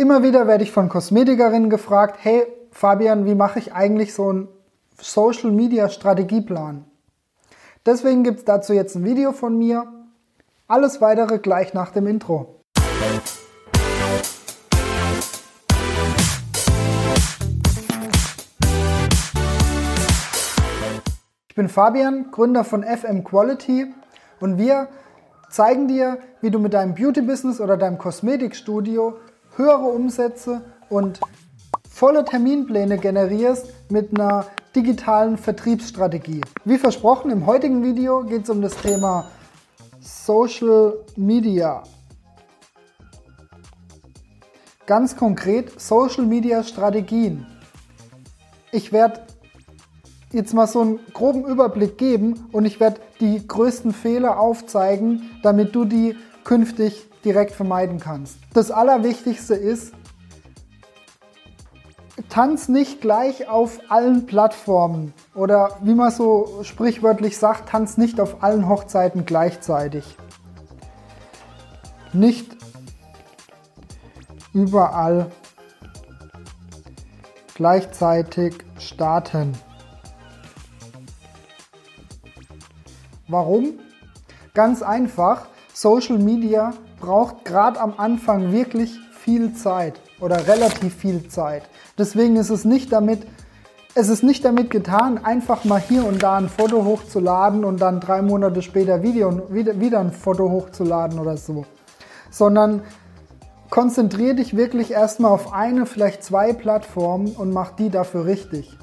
Immer wieder werde ich von Kosmetikerinnen gefragt, hey Fabian, wie mache ich eigentlich so einen Social Media Strategieplan? Deswegen gibt es dazu jetzt ein Video von mir. Alles weitere gleich nach dem Intro. Ich bin Fabian, Gründer von FM Quality und wir zeigen dir, wie du mit deinem Beauty-Business oder deinem Kosmetikstudio höhere Umsätze und volle Terminpläne generierst mit einer digitalen Vertriebsstrategie. Wie versprochen, im heutigen Video geht es um das Thema Social Media. Ganz konkret Social Media Strategien. Ich werde jetzt mal so einen groben Überblick geben und ich werde die größten Fehler aufzeigen, damit du die künftig direkt vermeiden kannst. Das Allerwichtigste ist, tanz nicht gleich auf allen Plattformen oder wie man so sprichwörtlich sagt, tanz nicht auf allen Hochzeiten gleichzeitig. Nicht überall gleichzeitig starten. Warum? Ganz einfach, Social Media braucht gerade am Anfang wirklich viel Zeit oder relativ viel Zeit. Deswegen ist es nicht damit, es ist nicht damit getan, einfach mal hier und da ein Foto hochzuladen und dann drei Monate später Video, wieder, ein Foto hochzuladen oder so. Sondern konzentriere dich wirklich erstmal auf eine, vielleicht zwei Plattformen und mach die dafür richtig.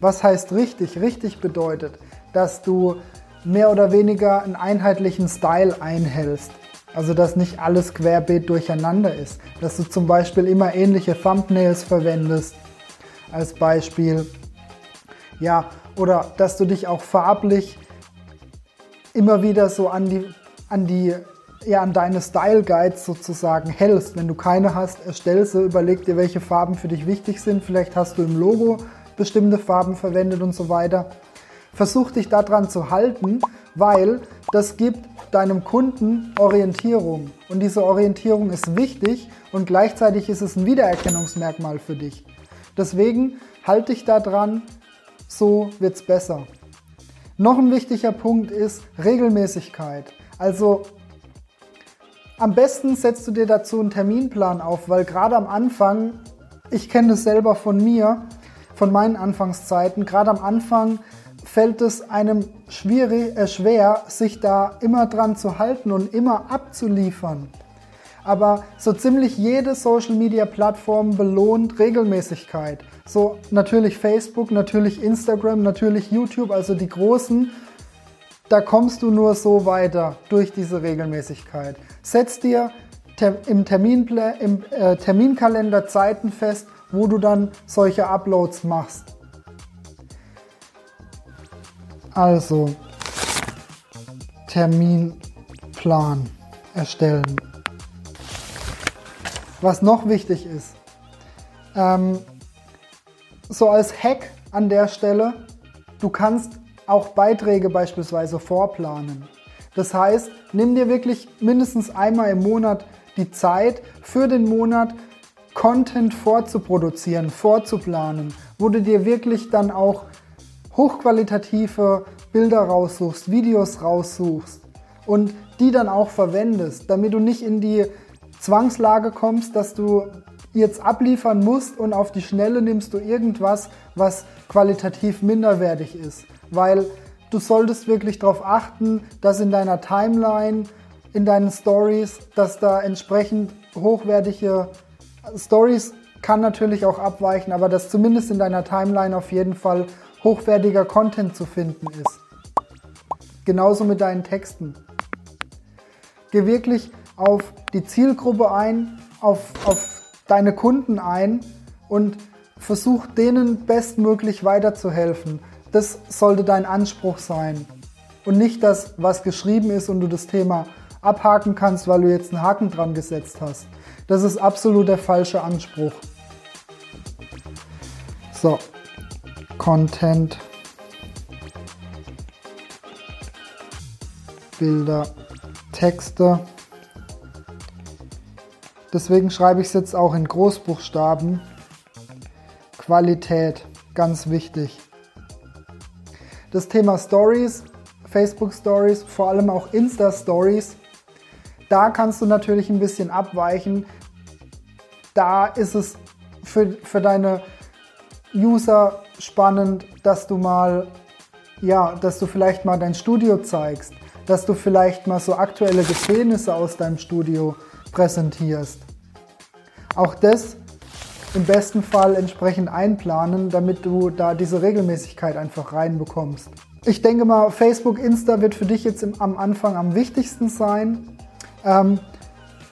Was heißt richtig? Richtig bedeutet, dass du mehr oder weniger einen einheitlichen Style einhältst. Also dass nicht alles querbeet durcheinander ist. Dass du zum Beispiel immer ähnliche Thumbnails verwendest als Beispiel. Ja, oder dass du dich auch farblich immer wieder so an die, an die, ja, an deine Style Guides sozusagen hältst. Wenn du keine hast, erstell sie, überleg dir, welche Farben für dich wichtig sind. Vielleicht hast du im Logo bestimmte Farben verwendet und so weiter. Versuch dich daran zu halten, weil das gibt deinem Kunden Orientierung. Und diese Orientierung ist wichtig und gleichzeitig ist es ein Wiedererkennungsmerkmal für dich. Deswegen halte dich daran, so wird es besser. Noch ein wichtiger Punkt ist Regelmäßigkeit. Also am besten setzt du dir dazu einen Terminplan auf, weil gerade am Anfang, ich kenne das selber von mir, von meinen Anfangszeiten, gerade am Anfang fällt es einem schwierig, äh, schwer, sich da immer dran zu halten und immer abzuliefern. Aber so ziemlich jede Social Media Plattform belohnt Regelmäßigkeit. So natürlich Facebook, natürlich Instagram, natürlich YouTube, also die großen. Da kommst du nur so weiter durch diese Regelmäßigkeit. Setz dir im, Terminpla im äh, Terminkalender Zeiten fest, wo du dann solche Uploads machst. Also Terminplan erstellen. Was noch wichtig ist, ähm, so als Hack an der Stelle, du kannst auch Beiträge beispielsweise vorplanen. Das heißt, nimm dir wirklich mindestens einmal im Monat die Zeit für den Monat Content vorzuproduzieren, vorzuplanen, wo du dir wirklich dann auch hochqualitative Bilder raussuchst, Videos raussuchst und die dann auch verwendest, damit du nicht in die Zwangslage kommst, dass du jetzt abliefern musst und auf die Schnelle nimmst du irgendwas, was qualitativ minderwertig ist. Weil du solltest wirklich darauf achten, dass in deiner Timeline, in deinen Stories, dass da entsprechend hochwertige Stories kann natürlich auch abweichen, aber dass zumindest in deiner Timeline auf jeden Fall hochwertiger Content zu finden ist. Genauso mit deinen Texten. Geh wirklich auf die Zielgruppe ein, auf, auf deine Kunden ein und versuch denen bestmöglich weiterzuhelfen. Das sollte dein Anspruch sein. Und nicht das, was geschrieben ist und du das Thema abhaken kannst, weil du jetzt einen Haken dran gesetzt hast. Das ist absolut der falsche Anspruch. So, Content, Bilder, Texte. Deswegen schreibe ich es jetzt auch in Großbuchstaben. Qualität, ganz wichtig. Das Thema Stories, Facebook Stories, vor allem auch Insta Stories, da kannst du natürlich ein bisschen abweichen. Da ist es für, für deine User spannend, dass du mal, ja, dass du vielleicht mal dein Studio zeigst, dass du vielleicht mal so aktuelle Geschehnisse aus deinem Studio präsentierst. Auch das im besten Fall entsprechend einplanen, damit du da diese Regelmäßigkeit einfach reinbekommst. Ich denke mal, Facebook, Insta wird für dich jetzt im, am Anfang am wichtigsten sein. Ähm,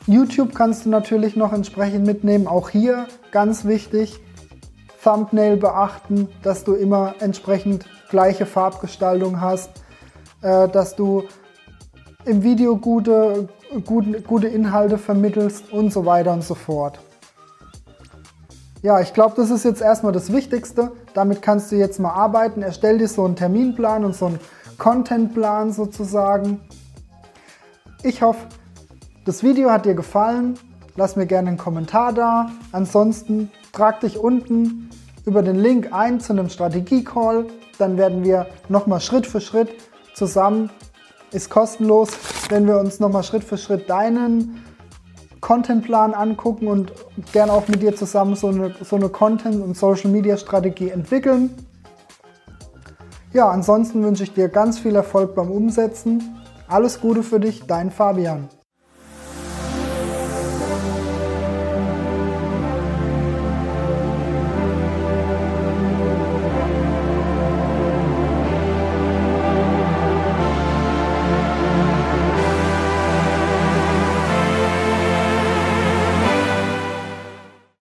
YouTube kannst du natürlich noch entsprechend mitnehmen. Auch hier ganz wichtig, Thumbnail beachten, dass du immer entsprechend gleiche Farbgestaltung hast, äh, dass du im Video gute, gute, gute Inhalte vermittelst und so weiter und so fort. Ja, ich glaube, das ist jetzt erstmal das Wichtigste. Damit kannst du jetzt mal arbeiten. Erstell dir so einen Terminplan und so einen Contentplan sozusagen. Ich hoffe, das Video hat dir gefallen. Lass mir gerne einen Kommentar da. Ansonsten trag dich unten über den Link ein zu einem Strategie-Call. Dann werden wir nochmal Schritt für Schritt zusammen, ist kostenlos, wenn wir uns nochmal Schritt für Schritt deinen Contentplan angucken und gerne auch mit dir zusammen so eine, so eine Content- und Social-Media-Strategie entwickeln. Ja, ansonsten wünsche ich dir ganz viel Erfolg beim Umsetzen. Alles Gute für dich, dein Fabian.